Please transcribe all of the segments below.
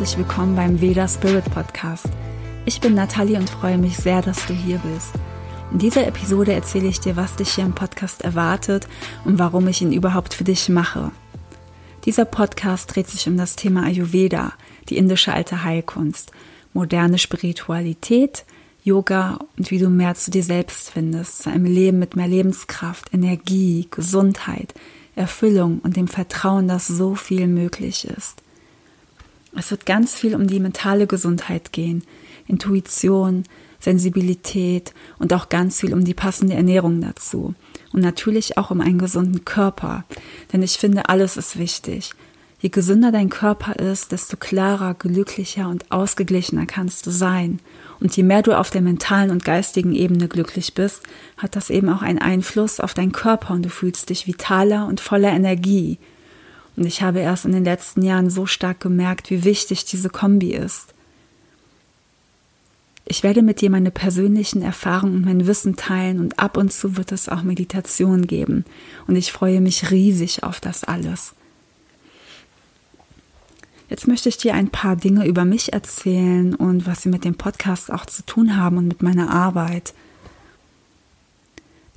herzlich willkommen beim Veda Spirit Podcast. Ich bin Nathalie und freue mich sehr, dass du hier bist. In dieser Episode erzähle ich dir, was dich hier im Podcast erwartet und warum ich ihn überhaupt für dich mache. Dieser Podcast dreht sich um das Thema Ayurveda, die indische alte Heilkunst, moderne Spiritualität, Yoga und wie du mehr zu dir selbst findest, zu einem Leben mit mehr Lebenskraft, Energie, Gesundheit, Erfüllung und dem Vertrauen, dass so viel möglich ist. Es wird ganz viel um die mentale Gesundheit gehen, Intuition, Sensibilität und auch ganz viel um die passende Ernährung dazu. Und natürlich auch um einen gesunden Körper, denn ich finde, alles ist wichtig. Je gesünder dein Körper ist, desto klarer, glücklicher und ausgeglichener kannst du sein. Und je mehr du auf der mentalen und geistigen Ebene glücklich bist, hat das eben auch einen Einfluss auf deinen Körper und du fühlst dich vitaler und voller Energie. Und ich habe erst in den letzten Jahren so stark gemerkt, wie wichtig diese Kombi ist. Ich werde mit dir meine persönlichen Erfahrungen und mein Wissen teilen und ab und zu wird es auch Meditation geben. Und ich freue mich riesig auf das alles. Jetzt möchte ich dir ein paar Dinge über mich erzählen und was sie mit dem Podcast auch zu tun haben und mit meiner Arbeit.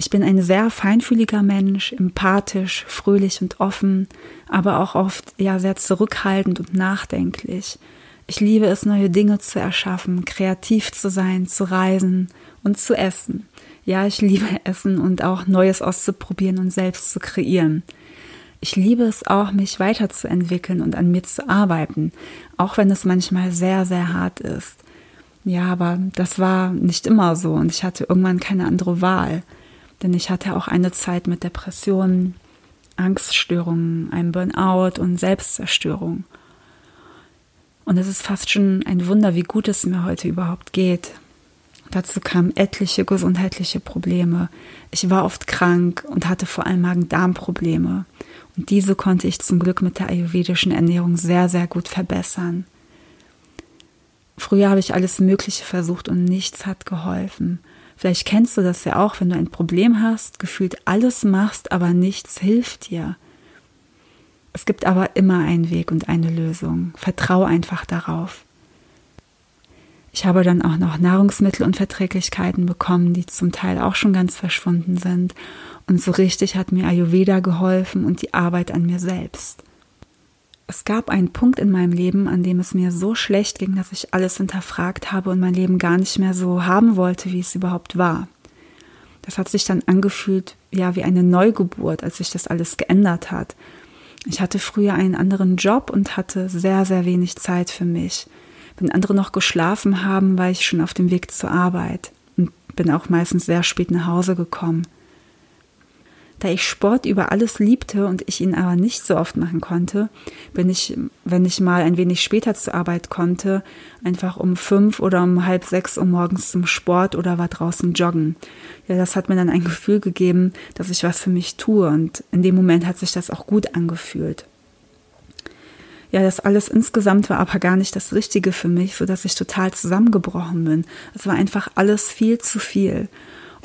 Ich bin ein sehr feinfühliger Mensch, empathisch, fröhlich und offen, aber auch oft ja sehr zurückhaltend und nachdenklich. Ich liebe es, neue Dinge zu erschaffen, kreativ zu sein, zu reisen und zu essen. Ja, ich liebe Essen und auch Neues auszuprobieren und selbst zu kreieren. Ich liebe es auch, mich weiterzuentwickeln und an mir zu arbeiten, auch wenn es manchmal sehr, sehr hart ist. Ja, aber das war nicht immer so und ich hatte irgendwann keine andere Wahl. Denn ich hatte auch eine Zeit mit Depressionen, Angststörungen, einem Burnout und Selbstzerstörung. Und es ist fast schon ein Wunder, wie gut es mir heute überhaupt geht. Dazu kamen etliche gesundheitliche Probleme. Ich war oft krank und hatte vor allem Magen-Darm-Probleme. Und diese konnte ich zum Glück mit der ayurvedischen Ernährung sehr, sehr gut verbessern. Früher habe ich alles Mögliche versucht und nichts hat geholfen. Vielleicht kennst du das ja auch, wenn du ein Problem hast, gefühlt alles machst, aber nichts hilft dir. Es gibt aber immer einen Weg und eine Lösung. Vertrau einfach darauf. Ich habe dann auch noch Nahrungsmittelunverträglichkeiten bekommen, die zum Teil auch schon ganz verschwunden sind. Und so richtig hat mir Ayurveda geholfen und die Arbeit an mir selbst. Es gab einen Punkt in meinem Leben, an dem es mir so schlecht ging, dass ich alles hinterfragt habe und mein Leben gar nicht mehr so haben wollte, wie es überhaupt war. Das hat sich dann angefühlt, ja, wie eine Neugeburt, als sich das alles geändert hat. Ich hatte früher einen anderen Job und hatte sehr, sehr wenig Zeit für mich. Wenn andere noch geschlafen haben, war ich schon auf dem Weg zur Arbeit und bin auch meistens sehr spät nach Hause gekommen. Da ich Sport über alles liebte und ich ihn aber nicht so oft machen konnte, bin ich, wenn ich mal ein wenig später zur Arbeit konnte, einfach um fünf oder um halb sechs Uhr morgens zum Sport oder war draußen joggen. Ja, das hat mir dann ein Gefühl gegeben, dass ich was für mich tue und in dem Moment hat sich das auch gut angefühlt. Ja, das alles insgesamt war aber gar nicht das Richtige für mich, so dass ich total zusammengebrochen bin. Es war einfach alles viel zu viel.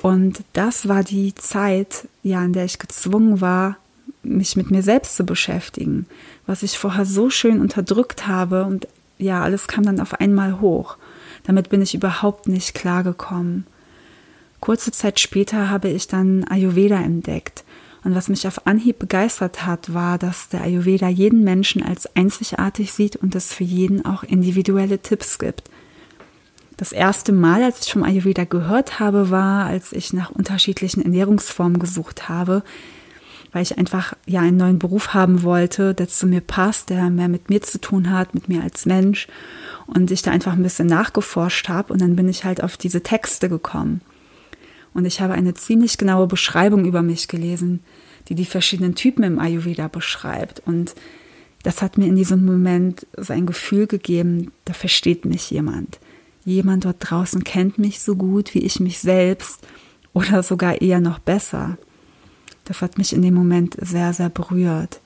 Und das war die Zeit, ja, in der ich gezwungen war, mich mit mir selbst zu beschäftigen, was ich vorher so schön unterdrückt habe und ja, alles kam dann auf einmal hoch. Damit bin ich überhaupt nicht klargekommen. Kurze Zeit später habe ich dann Ayurveda entdeckt. Und was mich auf Anhieb begeistert hat, war, dass der Ayurveda jeden Menschen als einzigartig sieht und es für jeden auch individuelle Tipps gibt. Das erste Mal, als ich vom Ayurveda gehört habe, war, als ich nach unterschiedlichen Ernährungsformen gesucht habe, weil ich einfach ja einen neuen Beruf haben wollte, der zu mir passt, der mehr mit mir zu tun hat, mit mir als Mensch. Und ich da einfach ein bisschen nachgeforscht habe und dann bin ich halt auf diese Texte gekommen. Und ich habe eine ziemlich genaue Beschreibung über mich gelesen, die die verschiedenen Typen im Ayurveda beschreibt. Und das hat mir in diesem Moment so ein Gefühl gegeben, da versteht mich jemand jemand dort draußen kennt mich so gut wie ich mich selbst oder sogar eher noch besser. Das hat mich in dem Moment sehr, sehr berührt.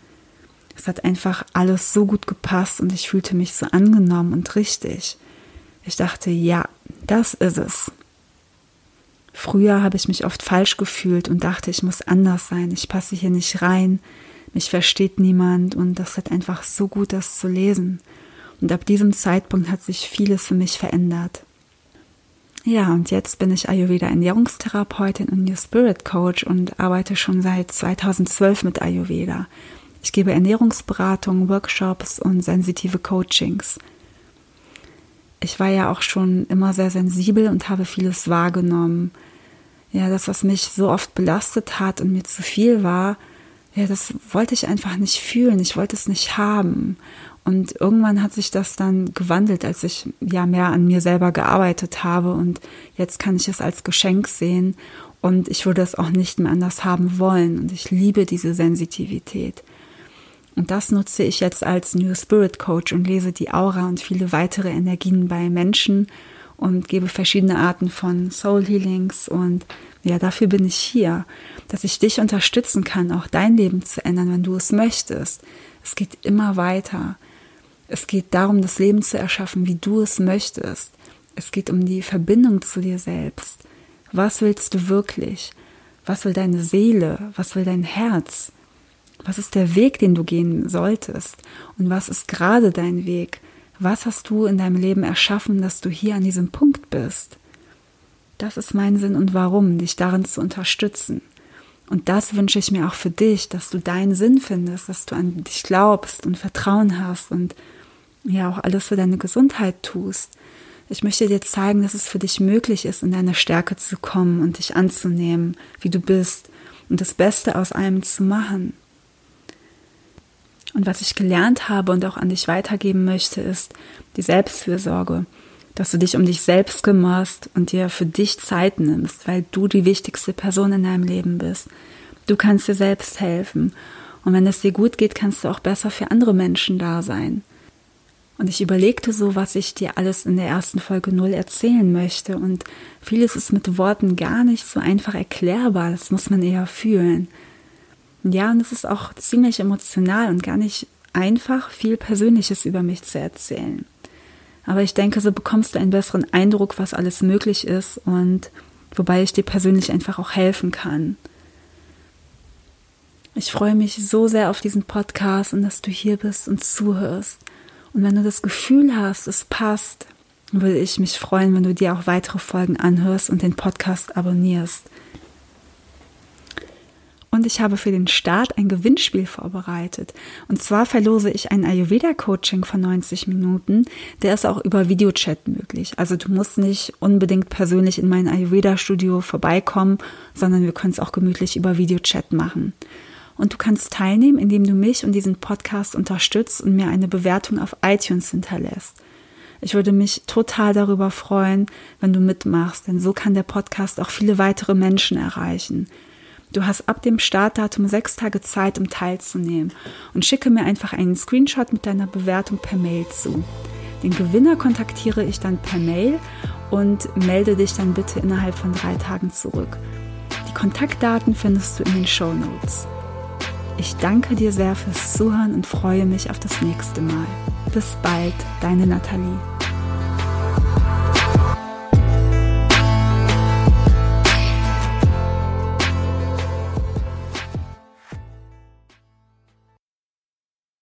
Es hat einfach alles so gut gepasst und ich fühlte mich so angenommen und richtig. Ich dachte, ja, das ist es. Früher habe ich mich oft falsch gefühlt und dachte, ich muss anders sein, ich passe hier nicht rein, mich versteht niemand und das hat einfach so gut, das zu lesen. Und ab diesem Zeitpunkt hat sich vieles für mich verändert. Ja, und jetzt bin ich Ayurveda Ernährungstherapeutin und New Spirit Coach und arbeite schon seit 2012 mit Ayurveda. Ich gebe Ernährungsberatung, Workshops und sensitive Coachings. Ich war ja auch schon immer sehr sensibel und habe vieles wahrgenommen. Ja, das, was mich so oft belastet hat und mir zu viel war, ja, das wollte ich einfach nicht fühlen. Ich wollte es nicht haben. Und irgendwann hat sich das dann gewandelt, als ich ja mehr an mir selber gearbeitet habe. Und jetzt kann ich es als Geschenk sehen. Und ich würde es auch nicht mehr anders haben wollen. Und ich liebe diese Sensitivität. Und das nutze ich jetzt als New Spirit Coach und lese die Aura und viele weitere Energien bei Menschen und gebe verschiedene Arten von Soul Healings. Und ja, dafür bin ich hier, dass ich dich unterstützen kann, auch dein Leben zu ändern, wenn du es möchtest. Es geht immer weiter. Es geht darum, das Leben zu erschaffen, wie du es möchtest. Es geht um die Verbindung zu dir selbst. Was willst du wirklich? Was will deine Seele? Was will dein Herz? Was ist der Weg, den du gehen solltest? Und was ist gerade dein Weg? Was hast du in deinem Leben erschaffen, dass du hier an diesem Punkt bist? Das ist mein Sinn und warum, dich darin zu unterstützen. Und das wünsche ich mir auch für dich, dass du deinen Sinn findest, dass du an dich glaubst und Vertrauen hast und ja auch alles für deine Gesundheit tust. Ich möchte dir zeigen, dass es für dich möglich ist, in deine Stärke zu kommen und dich anzunehmen, wie du bist und das Beste aus allem zu machen. Und was ich gelernt habe und auch an dich weitergeben möchte, ist die Selbstfürsorge, dass du dich um dich selbst kümmerst und dir für dich Zeit nimmst, weil du die wichtigste Person in deinem Leben bist. Du kannst dir selbst helfen. Und wenn es dir gut geht, kannst du auch besser für andere Menschen da sein. Und ich überlegte so, was ich dir alles in der ersten Folge null erzählen möchte. Und vieles ist mit Worten gar nicht so einfach erklärbar. Das muss man eher fühlen. Ja, und es ist auch ziemlich emotional und gar nicht einfach, viel Persönliches über mich zu erzählen. Aber ich denke, so bekommst du einen besseren Eindruck, was alles möglich ist und wobei ich dir persönlich einfach auch helfen kann. Ich freue mich so sehr auf diesen Podcast und dass du hier bist und zuhörst. Und wenn du das Gefühl hast, es passt, würde ich mich freuen, wenn du dir auch weitere Folgen anhörst und den Podcast abonnierst. Und ich habe für den Start ein Gewinnspiel vorbereitet. Und zwar verlose ich ein Ayurveda-Coaching von 90 Minuten. Der ist auch über Videochat möglich. Also du musst nicht unbedingt persönlich in mein Ayurveda-Studio vorbeikommen, sondern wir können es auch gemütlich über Videochat machen. Und du kannst teilnehmen, indem du mich und diesen Podcast unterstützt und mir eine Bewertung auf iTunes hinterlässt. Ich würde mich total darüber freuen, wenn du mitmachst, denn so kann der Podcast auch viele weitere Menschen erreichen. Du hast ab dem Startdatum sechs Tage Zeit, um teilzunehmen und schicke mir einfach einen Screenshot mit deiner Bewertung per Mail zu. Den Gewinner kontaktiere ich dann per Mail und melde dich dann bitte innerhalb von drei Tagen zurück. Die Kontaktdaten findest du in den Show Notes. Ich danke dir sehr fürs Zuhören und freue mich auf das nächste Mal. Bis bald, deine Nathalie.